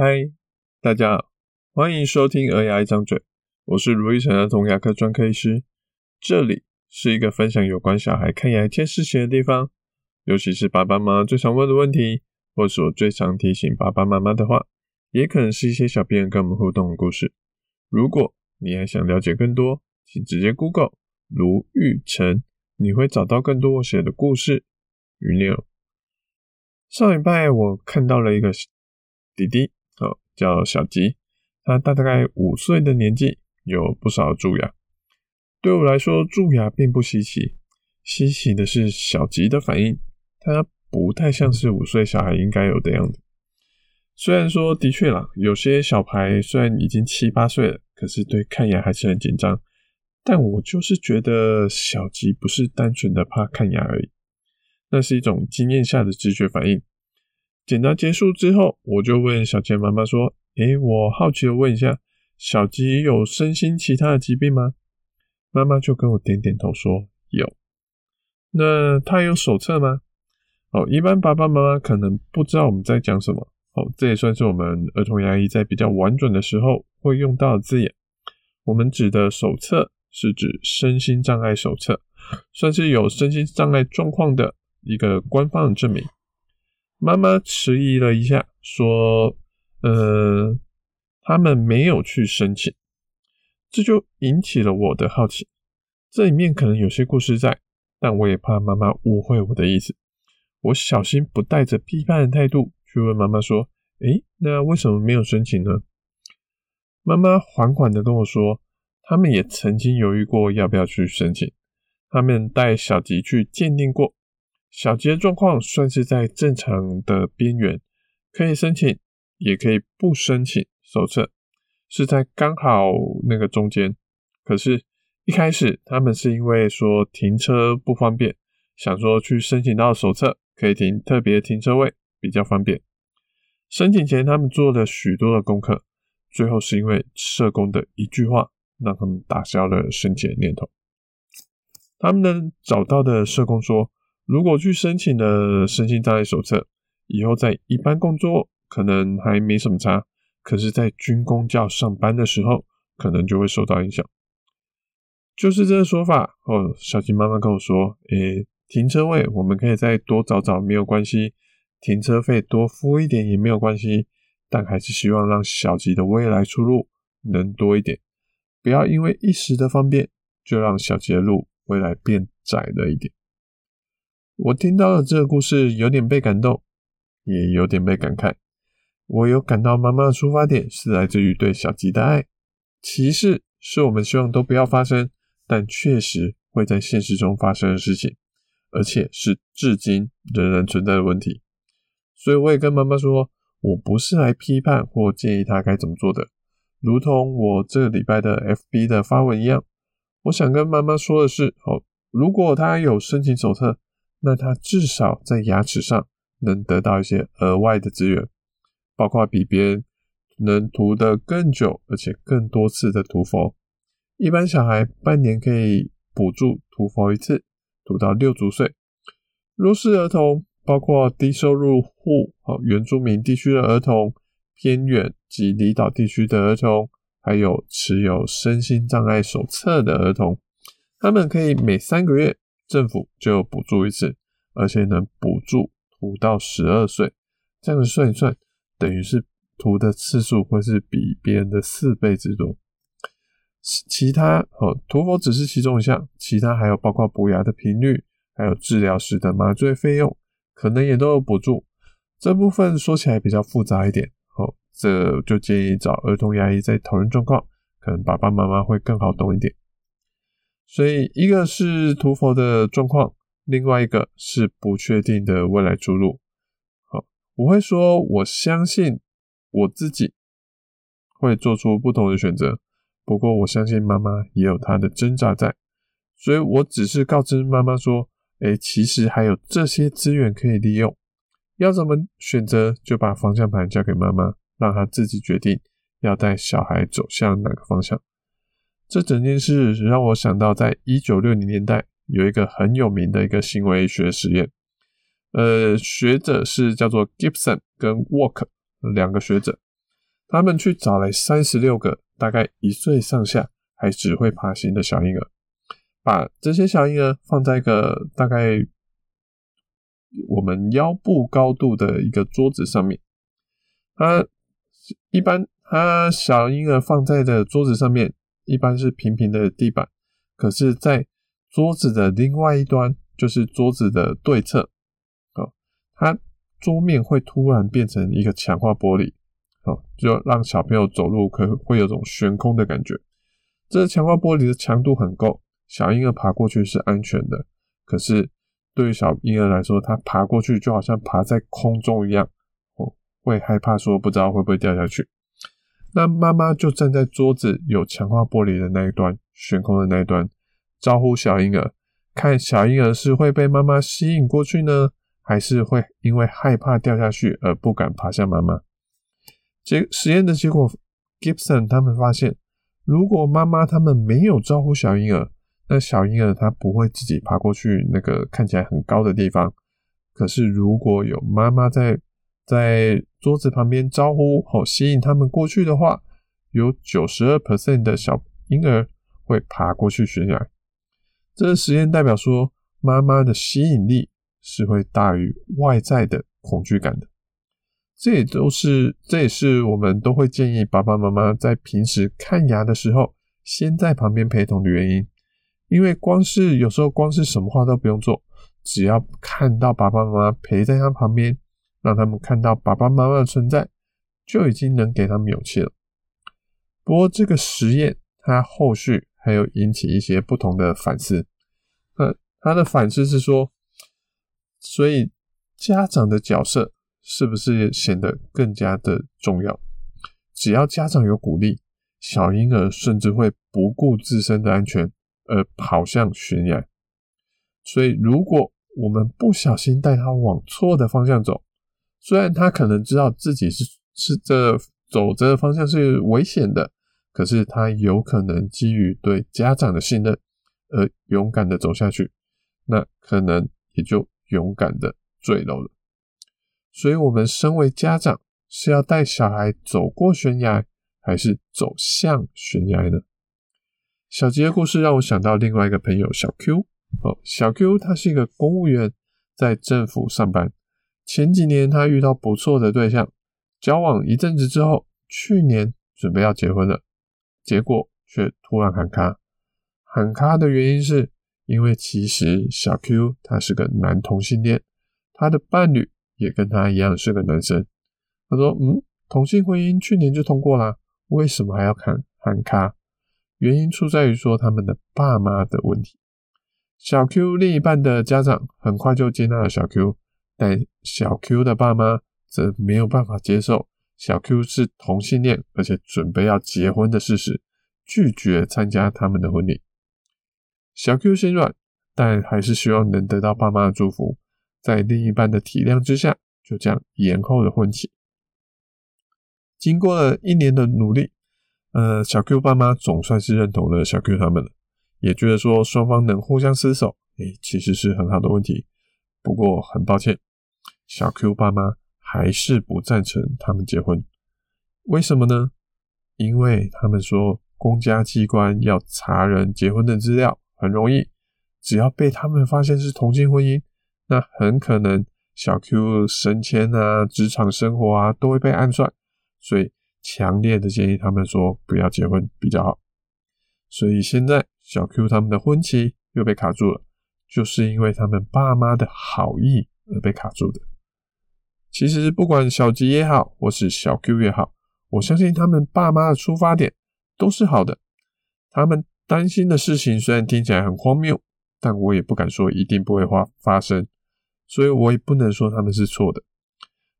嗨，大家好，欢迎收听《儿牙一张嘴》，我是卢奕成儿童牙科专科医师。这里是一个分享有关小孩看牙一件事情的地方，尤其是爸爸妈妈最常问的问题，或是我最常提醒爸爸妈妈的话，也可能是一些小病人跟我们互动的故事。如果你还想了解更多，请直接 Google 卢奕成，你会找到更多我写的故事与内容。上礼拜我看到了一个弟弟，叫小吉，他大概五岁的年纪，有不少蛀牙。对我来说，蛀牙并不稀奇，稀奇的是小吉的反应，他不太像是五岁小孩应该有的样子。虽然说，的确啦，有些小孩虽然已经七八岁了，可是对看牙还是很紧张。但我就是觉得小吉不是单纯的怕看牙而已。那是一种经验下的直觉反应。检查结束之后，我就问小杰妈妈说：“诶，我好奇的问一下，小吉有身心其他的疾病吗？”妈妈就跟我点点头说：“有。”那他有手册吗？哦，一般爸爸妈妈可能不知道我们在讲什么。哦，这也算是我们儿童牙医在比较婉转的时候会用到的字眼。我们指的手册是指身心障碍手册，算是有身心障碍状况的。一个官方的证明。妈妈迟疑了一下，说：“呃，他们没有去申请。”这就引起了我的好奇。这里面可能有些故事在，但我也怕妈妈误会我的意思。我小心不带着批判的态度去问妈妈说：“诶，那为什么没有申请呢？”妈妈缓缓的跟我说：“他们也曾经犹豫过要不要去申请，他们带小吉去鉴定过。”小杰状况算是在正常的边缘，可以申请，也可以不申请手册，是在刚好那个中间。可是，一开始他们是因为说停车不方便，想说去申请到手册，可以停特别停车位比较方便。申请前他们做了许多的功课，最后是因为社工的一句话，让他们打消了申请的念头。他们能找到的社工说。如果去申请了身心障碍手册，以后在一般工作可能还没什么差，可是，在军公教上班的时候，可能就会受到影响。就是这个说法哦。小吉妈妈跟我说：“诶，停车位我们可以再多找找，没有关系；停车费多付一点也没有关系。但还是希望让小吉的未来出路能多一点，不要因为一时的方便，就让小吉的路未来变窄了一点。”我听到了这个故事，有点被感动，也有点被感慨。我有感到妈妈的出发点是来自于对小吉的爱。歧视是我们希望都不要发生，但确实会在现实中发生的事情，而且是至今仍然存在的问题。所以我也跟妈妈说，我不是来批判或建议她该怎么做的。如同我这个礼拜的 FB 的发文一样，我想跟妈妈说的是：哦，如果她有申请手册。那他至少在牙齿上能得到一些额外的资源，包括比别人能涂得更久，而且更多次的涂氟。一般小孩半年可以补助涂氟一次，涂到六足岁。弱势儿童，包括低收入户、哦原住民地区的儿童、偏远及离岛地区的儿童，还有持有身心障碍手册的儿童，他们可以每三个月。政府就补助一次，而且能补助涂到十二岁，这样子算一算，等于是涂的次数会是比别人的四倍之多。其他哦，涂氟只是其中一项，其他还有包括补牙的频率，还有治疗时的麻醉费用，可能也都有补助。这部分说起来比较复杂一点，哦，这就建议找儿童牙医再讨论状况，可能爸爸妈妈会更好懂一点。所以，一个是涂氟的状况，另外一个是不确定的未来出路。好，我会说，我相信我自己会做出不同的选择。不过，我相信妈妈也有她的挣扎在。所以我只是告知妈妈说：“诶，其实还有这些资源可以利用，要怎么选择，就把方向盘交给妈妈，让她自己决定要带小孩走向哪个方向。”这整件事让我想到，在一九六零年代有一个很有名的一个行为学实验，呃，学者是叫做 Gibson 跟 Walk 两个学者，他们去找来三十六个大概一岁上下还只会爬行的小婴儿，把这些小婴儿放在一个大概我们腰部高度的一个桌子上面。他一般，他小婴儿放在的桌子上面一般是平平的地板，可是，在桌子的另外一端，就是桌子的对侧，哦，它桌面会突然变成一个强化玻璃，哦，就让小朋友走路可会有种悬空的感觉。这个强化玻璃的强度很够，小婴儿爬过去是安全的。可是对于小婴儿来说，他爬过去就好像爬在空中一样，哦，会害怕说不知道会不会掉下去。那妈妈就站在桌子有强化玻璃的那一端，悬空的那一端。招呼小婴儿，看小婴儿是会被妈妈吸引过去呢，还是会因为害怕掉下去而不敢爬向妈妈？结实验的结果，Gibson 他们发现，如果妈妈他们没有招呼小婴儿，那小婴儿他不会自己爬过去那个看起来很高的地方。可是如果有妈妈在在桌子旁边招呼或吸引他们过去的话，有九十二 percent 的小婴儿会爬过去悬崖。这个实验代表说，妈妈的吸引力是会大于外在的恐惧感的。这也都是，这也是我们都会建议爸爸妈妈在平时看牙的时候，先在旁边陪同的原因。因为光是有时候光是什么话都不用做，只要看到爸爸妈妈陪在他旁边，让他们看到爸爸妈妈的存在，就已经能给他们勇气了。不过这个实验它后续。还有引起一些不同的反思。那他的反思是说，所以家长的角色是不是显得更加的重要？只要家长有鼓励，小婴儿甚至会不顾自身的安全而跑向悬崖。所以，如果我们不小心带他往错的方向走，虽然他可能知道自己是是这走这个方向是危险的。可是他有可能基于对家长的信任而勇敢的走下去，那可能也就勇敢的坠楼了。所以，我们身为家长是要带小孩走过悬崖，还是走向悬崖呢？小杰的故事让我想到另外一个朋友小 Q。哦，小 Q 他是一个公务员，在政府上班。前几年他遇到不错的对象，交往一阵子之后，去年准备要结婚了。结果却突然喊卡，喊卡的原因是因为其实小 Q 他是个男同性恋，他的伴侣也跟他一样是个男生。他说：“嗯，同性婚姻去年就通过啦，为什么还要喊喊卡？原因出在于说他们的爸妈的问题。小 Q 另一半的家长很快就接纳了小 Q，但小 Q 的爸妈则没有办法接受。”小 Q 是同性恋，而且准备要结婚的事实，拒绝参加他们的婚礼。小 Q 心软，但还是希望能得到爸妈的祝福。在另一半的体谅之下，就这样延后了婚期。经过了一年的努力，呃，小 Q 爸妈总算是认同了小 Q 他们了，也觉得说双方能互相厮守，诶，其实是很好的问题。不过很抱歉，小 Q 爸妈。还是不赞成他们结婚，为什么呢？因为他们说公家机关要查人结婚的资料很容易，只要被他们发现是同性婚姻，那很可能小 Q 升迁啊、职场生活啊都会被暗算，所以强烈的建议他们说不要结婚比较好。所以现在小 Q 他们的婚期又被卡住了，就是因为他们爸妈的好意而被卡住的。其实不管小吉也好，或是小 Q 也好，我相信他们爸妈的出发点都是好的。他们担心的事情虽然听起来很荒谬，但我也不敢说一定不会发发生，所以我也不能说他们是错的。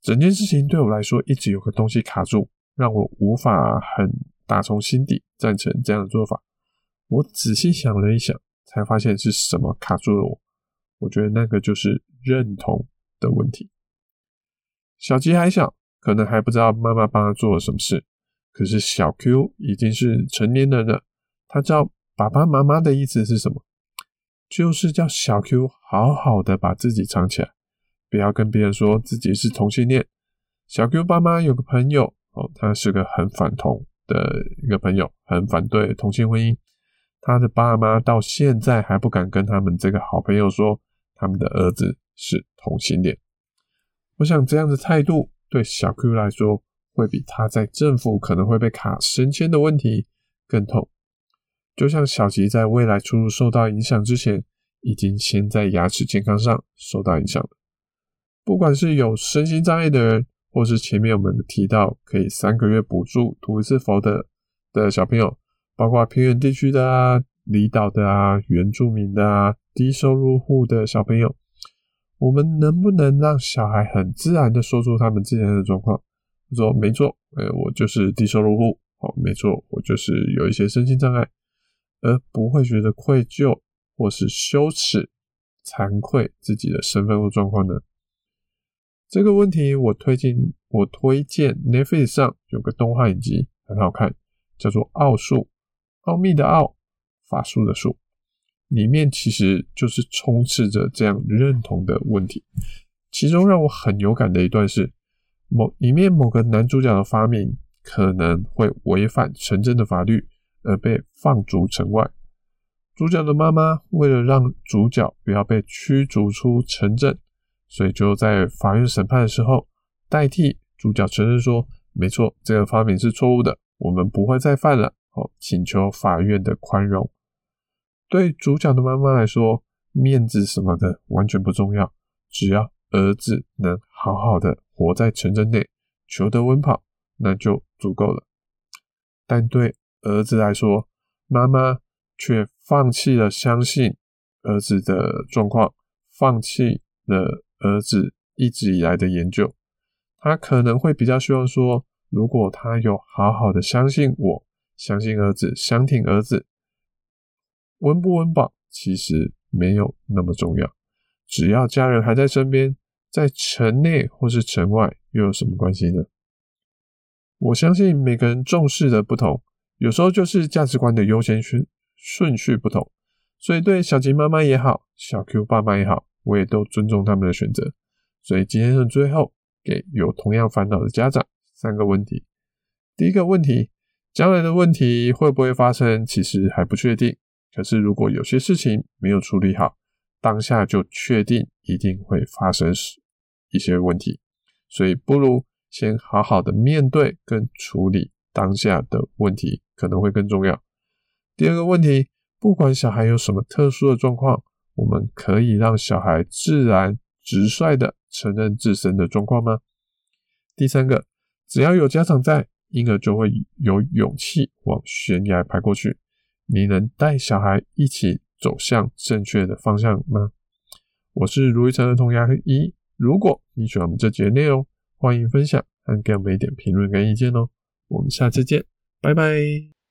整件事情对我来说一直有个东西卡住，让我无法很打从心底赞成这样的做法。我仔细想了一想，才发现是什么卡住了我。我觉得那个就是认同的问题。小吉还小，可能还不知道妈妈帮他做了什么事。可是小 Q 已经是成年人了，他知道爸爸妈妈的意思是什么，就是叫小 Q 好好的把自己藏起来，不要跟别人说自己是同性恋。小 Q 爸妈有个朋友哦，他是个很反同的一个朋友，很反对同性婚姻。他的爸妈到现在还不敢跟他们这个好朋友说，他们的儿子是同性恋。我想这样的态度对小 Q 来说，会比他在政府可能会被卡升迁的问题更痛。就像小吉在未来出入受到影响之前，已经先在牙齿健康上受到影响了。不管是有身心障碍的人，或是前面我们提到可以三个月补助涂一次氟的的小朋友，包括偏远地区的啊、离岛的啊、原住民的啊、低收入户的小朋友，我们能不能让小孩很自然的说出他们之前的状况？说没错，呃，我就是低收入户，哦，没错，我就是有一些身心障碍，而不会觉得愧疚或是羞耻、惭愧自己的身份或状况呢？这个问题我推荐，我推荐 Netflix 上有个动画影集很好看，叫做《奥数》，奥秘的奥，法术的术，里面其实就是充斥着这样认同的问题。其中让我很有感的一段是，某里面某个男主角的发明可能会违反城镇的法律，而被放逐城外。主角的妈妈为了让主角不要被驱逐出城镇。所以就在法院审判的时候，代替主角承认说：“没错，这个发明是错误的，我们不会再犯了。”哦，请求法院的宽容。对主角的妈妈来说，面子什么的完全不重要，只要儿子能好好的活在城镇内，求得温饱，那就足够了。但对儿子来说，妈妈却放弃了相信儿子的状况，放弃了。儿子一直以来的研究，他可能会比较希望说，如果他有好好的相信我，相信儿子，相挺儿子，温不温饱其实没有那么重要，只要家人还在身边，在城内或是城外又有什么关系呢？我相信每个人重视的不同，有时候就是价值观的优先顺顺序不同，所以对小吉妈妈也好，小 Q 爸妈也好。我也都尊重他们的选择，所以今天的最后给有同样烦恼的家长三个问题。第一个问题，将来的问题会不会发生，其实还不确定。可是如果有些事情没有处理好，当下就确定一定会发生一些问题，所以不如先好好的面对跟处理当下的问题，可能会更重要。第二个问题，不管小孩有什么特殊的状况。我们可以让小孩自然直率的承认自身的状况吗？第三个，只要有家长在，婴儿就会有勇气往悬崖爬过去。你能带小孩一起走向正确的方向吗？我是如意成的童牙医。如果你喜欢我们这节内容，欢迎分享和给我们一点评论跟意见哦。我们下次见，拜拜。